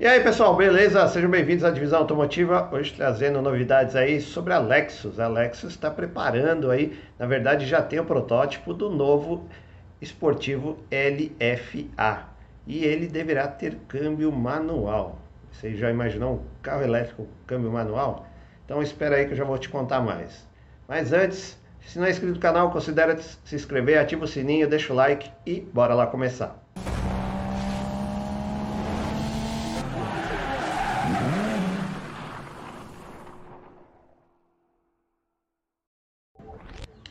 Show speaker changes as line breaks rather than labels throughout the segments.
E aí pessoal, beleza? Sejam bem-vindos à Divisão Automotiva. Hoje trazendo novidades aí sobre a Lexus. A Lexus está preparando aí, na verdade já tem o protótipo do novo esportivo LFA. E ele deverá ter câmbio manual. Você já imaginou um carro elétrico com câmbio manual? Então espera aí que eu já vou te contar mais. Mas antes, se não é inscrito no canal, considere se inscrever, ativa o sininho, deixa o like e bora lá começar.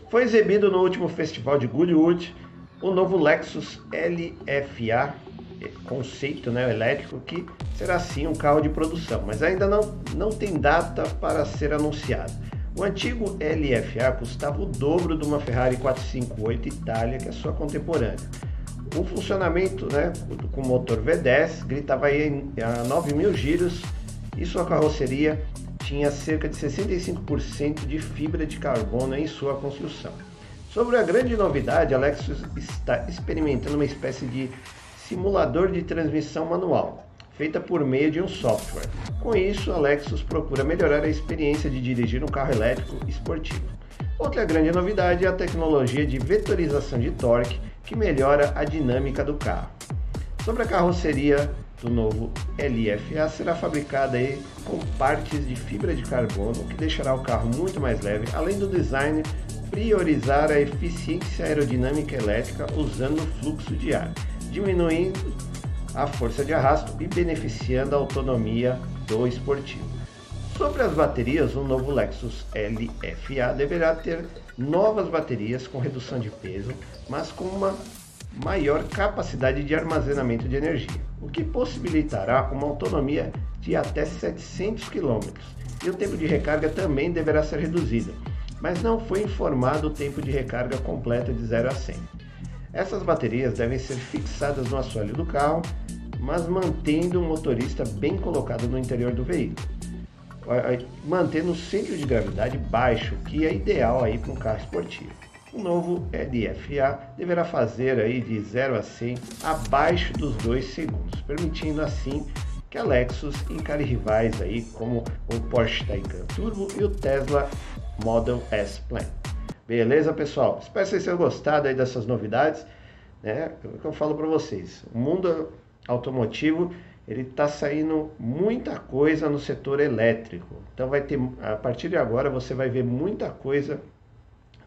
Foi exibido no último festival de Goodwood o novo Lexus LFA conceito né, elétrico que será sim um carro de produção, mas ainda não, não tem data para ser anunciado. O antigo LFA custava o dobro de uma Ferrari 458 Itália, que é sua contemporânea. O funcionamento né, com motor V10 gritava aí a 9 mil giros e sua carroceria tinha cerca de 65% de fibra de carbono em sua construção. Sobre a grande novidade, a Lexus está experimentando uma espécie de simulador de transmissão manual, feita por meio de um software. Com isso, a Lexus procura melhorar a experiência de dirigir um carro elétrico esportivo. Outra grande novidade é a tecnologia de vetorização de torque, que melhora a dinâmica do carro. Sobre a carroceria do novo LFA será fabricada aí com partes de fibra de carbono, que deixará o carro muito mais leve, além do design priorizar a eficiência aerodinâmica elétrica usando o fluxo de ar, diminuindo a força de arrasto e beneficiando a autonomia do esportivo. Sobre as baterias, o novo Lexus LFA deverá ter novas baterias com redução de peso, mas com uma maior capacidade de armazenamento de energia, o que possibilitará uma autonomia de até 700 km. E o tempo de recarga também deverá ser reduzido, mas não foi informado o tempo de recarga completa de 0 a 100. Essas baterias devem ser fixadas no assoalho do carro, mas mantendo o motorista bem colocado no interior do veículo, mantendo o centro de gravidade baixo, que é ideal aí para um carro esportivo. O novo LFA deverá fazer aí de 0 a 100 abaixo dos 2 segundos, permitindo assim que a Lexus encare rivais aí como o Porsche Taycan Turbo e o Tesla Model S Plaid. Beleza, pessoal? Espero que vocês tenham gostado aí dessas novidades. Né? É o que eu falo para vocês. O mundo automotivo ele está saindo muita coisa no setor elétrico. Então vai ter a partir de agora você vai ver muita coisa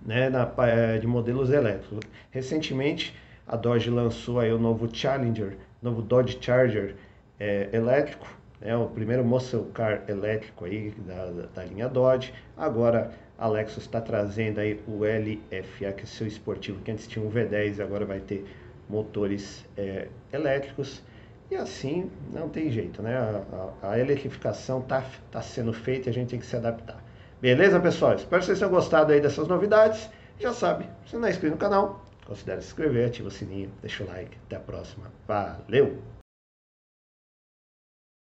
né, na, eh, de modelos elétricos. Recentemente, a Dodge lançou aí o novo Challenger, novo Dodge Charger é, elétrico, é o primeiro muscle car elétrico aí da, da, da linha Dodge. Agora a Lexus está trazendo aí o LFA, que é seu esportivo, que antes tinha um V10 e agora vai ter motores é, elétricos. E assim não tem jeito, né? A, a, a eletrificação está tá sendo feita e a gente tem que se adaptar. Beleza, pessoal? Espero que vocês tenham gostado aí dessas novidades. Já sabe, se não é inscrito no canal, considere se inscrever, ativa o sininho, deixa o like. Até a próxima. Valeu!